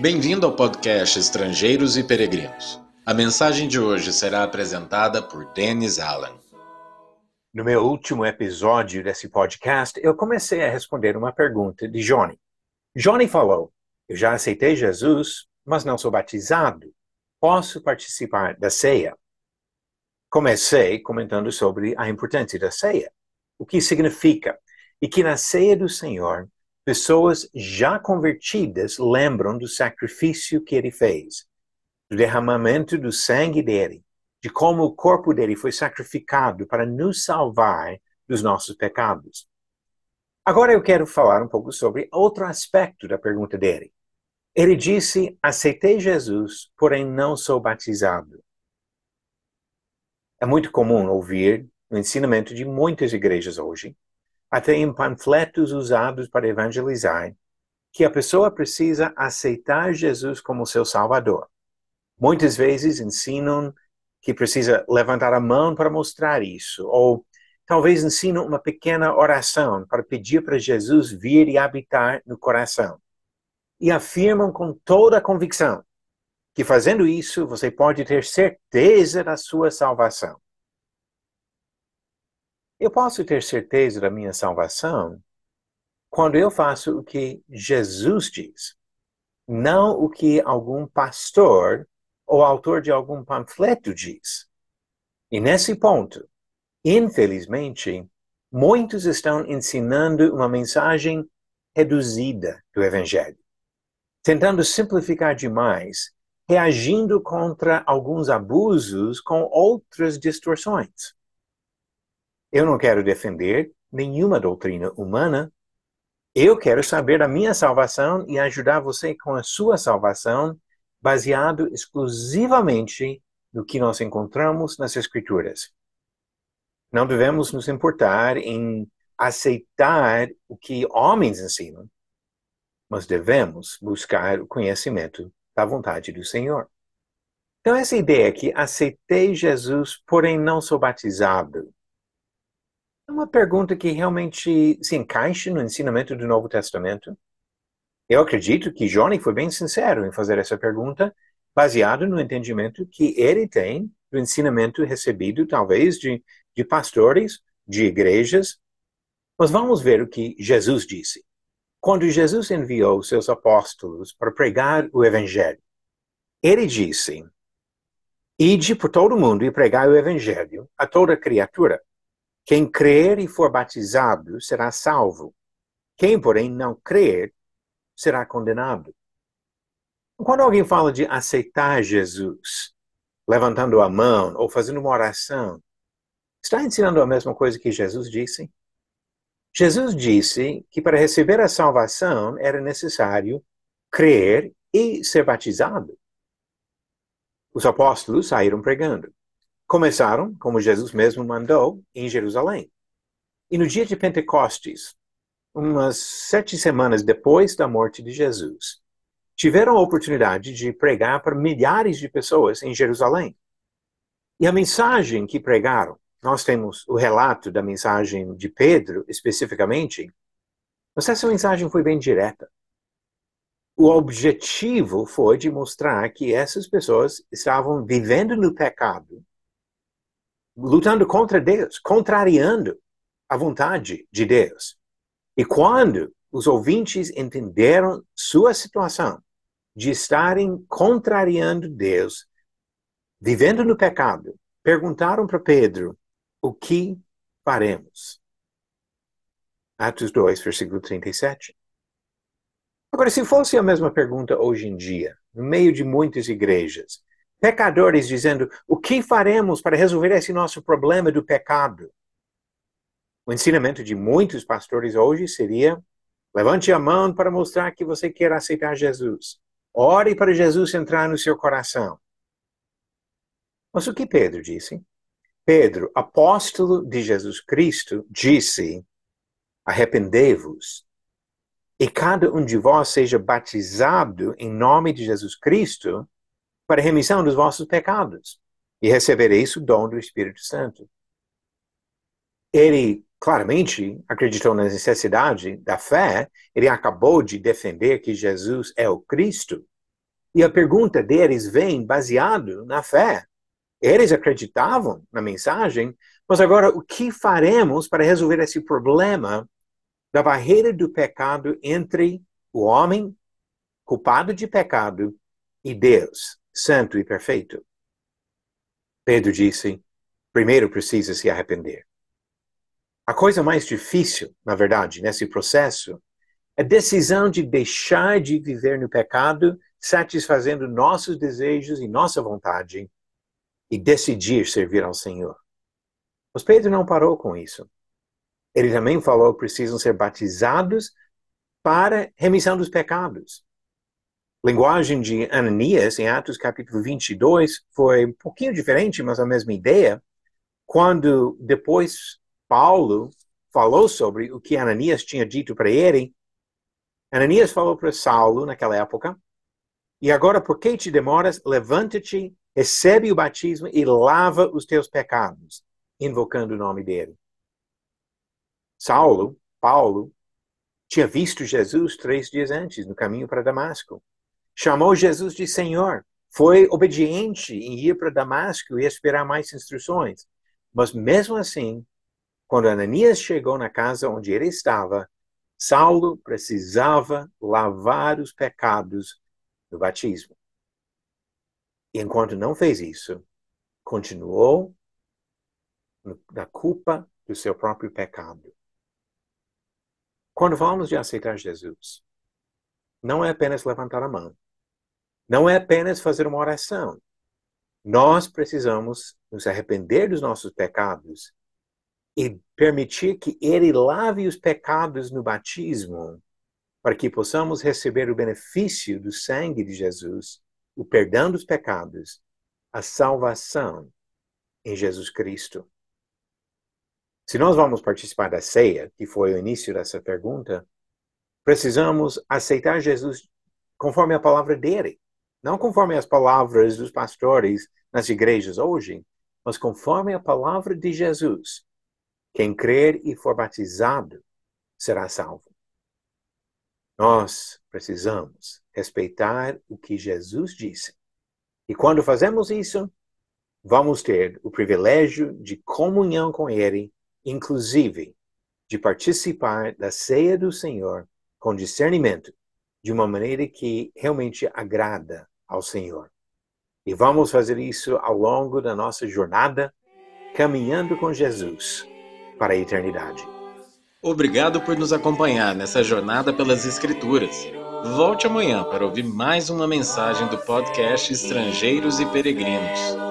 Bem-vindo ao podcast Estrangeiros e Peregrinos. A mensagem de hoje será apresentada por Dennis Allen. No meu último episódio desse podcast, eu comecei a responder uma pergunta de Johnny. Johnny falou: Eu já aceitei Jesus, mas não sou batizado. Posso participar da ceia? Comecei comentando sobre a importância da ceia, o que significa, e que na ceia do Senhor Pessoas já convertidas lembram do sacrifício que ele fez, do derramamento do sangue dele, de como o corpo dele foi sacrificado para nos salvar dos nossos pecados. Agora eu quero falar um pouco sobre outro aspecto da pergunta dele. Ele disse: Aceitei Jesus, porém não sou batizado. É muito comum ouvir no ensinamento de muitas igrejas hoje até em panfletos usados para evangelizar, que a pessoa precisa aceitar Jesus como seu Salvador. Muitas vezes ensinam que precisa levantar a mão para mostrar isso, ou talvez ensinam uma pequena oração para pedir para Jesus vir e habitar no coração. E afirmam com toda a convicção que fazendo isso você pode ter certeza da sua salvação. Eu posso ter certeza da minha salvação quando eu faço o que Jesus diz, não o que algum pastor ou autor de algum panfleto diz. E nesse ponto, infelizmente, muitos estão ensinando uma mensagem reduzida do Evangelho, tentando simplificar demais, reagindo contra alguns abusos com outras distorções. Eu não quero defender nenhuma doutrina humana. Eu quero saber da minha salvação e ajudar você com a sua salvação, baseado exclusivamente no que nós encontramos nas Escrituras. Não devemos nos importar em aceitar o que homens ensinam, mas devemos buscar o conhecimento da vontade do Senhor. Então, essa ideia que aceitei Jesus, porém não sou batizado, uma pergunta que realmente se encaixa no ensinamento do Novo Testamento. Eu acredito que Johnny foi bem sincero em fazer essa pergunta, baseado no entendimento que ele tem do ensinamento recebido, talvez, de, de pastores, de igrejas. Mas vamos ver o que Jesus disse. Quando Jesus enviou seus apóstolos para pregar o Evangelho, ele disse: Ide por todo mundo e pregai o Evangelho a toda criatura. Quem crer e for batizado será salvo. Quem, porém, não crer será condenado. Quando alguém fala de aceitar Jesus, levantando a mão ou fazendo uma oração, está ensinando a mesma coisa que Jesus disse? Jesus disse que para receber a salvação era necessário crer e ser batizado. Os apóstolos saíram pregando. Começaram, como Jesus mesmo mandou, em Jerusalém. E no dia de Pentecostes, umas sete semanas depois da morte de Jesus, tiveram a oportunidade de pregar para milhares de pessoas em Jerusalém. E a mensagem que pregaram, nós temos o relato da mensagem de Pedro, especificamente, mas essa mensagem foi bem direta. O objetivo foi de mostrar que essas pessoas estavam vivendo no pecado lutando contra Deus, contrariando a vontade de Deus. E quando os ouvintes entenderam sua situação de estarem contrariando Deus, vivendo no pecado, perguntaram para Pedro: o que faremos? Atos 2, versículo 37. Agora, se fosse a mesma pergunta hoje em dia, no meio de muitas igrejas, pecadores dizendo: o que faremos para resolver esse nosso problema do pecado? O ensinamento de muitos pastores hoje seria: levante a mão para mostrar que você quer aceitar Jesus. Ore para Jesus entrar no seu coração. Mas o que Pedro disse? Pedro, apóstolo de Jesus Cristo, disse: arrependei-vos e cada um de vós seja batizado em nome de Jesus Cristo para a remissão dos vossos pecados e recebereis o dom do Espírito Santo. Ele claramente acreditou na necessidade da fé, ele acabou de defender que Jesus é o Cristo, E a pergunta deles vem baseado na fé. Eles acreditavam na mensagem, mas agora o que faremos para resolver esse problema da barreira do pecado entre o homem culpado de pecado e Deus, santo e perfeito? Pedro disse: primeiro precisa se arrepender. A coisa mais difícil, na verdade, nesse processo, é a decisão de deixar de viver no pecado, satisfazendo nossos desejos e nossa vontade, e decidir servir ao Senhor. Mas Pedro não parou com isso. Ele também falou que precisam ser batizados para remissão dos pecados. Linguagem de Ananias, em Atos capítulo 22, foi um pouquinho diferente, mas a mesma ideia. Quando depois Paulo falou sobre o que Ananias tinha dito para ele, Ananias falou para Saulo naquela época, e agora por que te demoras? Levanta-te, recebe o batismo e lava os teus pecados, invocando o nome dele. Saulo, Paulo, tinha visto Jesus três dias antes, no caminho para Damasco. Chamou Jesus de Senhor. Foi obediente em ir para Damasco e esperar mais instruções. Mas mesmo assim, quando Ananias chegou na casa onde ele estava, Saulo precisava lavar os pecados do batismo. E enquanto não fez isso, continuou na culpa do seu próprio pecado. Quando falamos de aceitar Jesus, não é apenas levantar a mão, não é apenas fazer uma oração. Nós precisamos nos arrepender dos nossos pecados e permitir que Ele lave os pecados no batismo, para que possamos receber o benefício do sangue de Jesus, o perdão dos pecados, a salvação em Jesus Cristo. Se nós vamos participar da ceia, que foi o início dessa pergunta, precisamos aceitar Jesus conforme a palavra dele, não conforme as palavras dos pastores nas igrejas hoje, mas conforme a palavra de Jesus. Quem crer e for batizado será salvo. Nós precisamos respeitar o que Jesus disse. E quando fazemos isso, vamos ter o privilégio de comunhão com Ele inclusive de participar da ceia do Senhor com discernimento, de uma maneira que realmente agrada ao Senhor. E vamos fazer isso ao longo da nossa jornada, caminhando com Jesus para a eternidade. Obrigado por nos acompanhar nessa jornada pelas Escrituras. Volte amanhã para ouvir mais uma mensagem do podcast Estrangeiros e Peregrinos.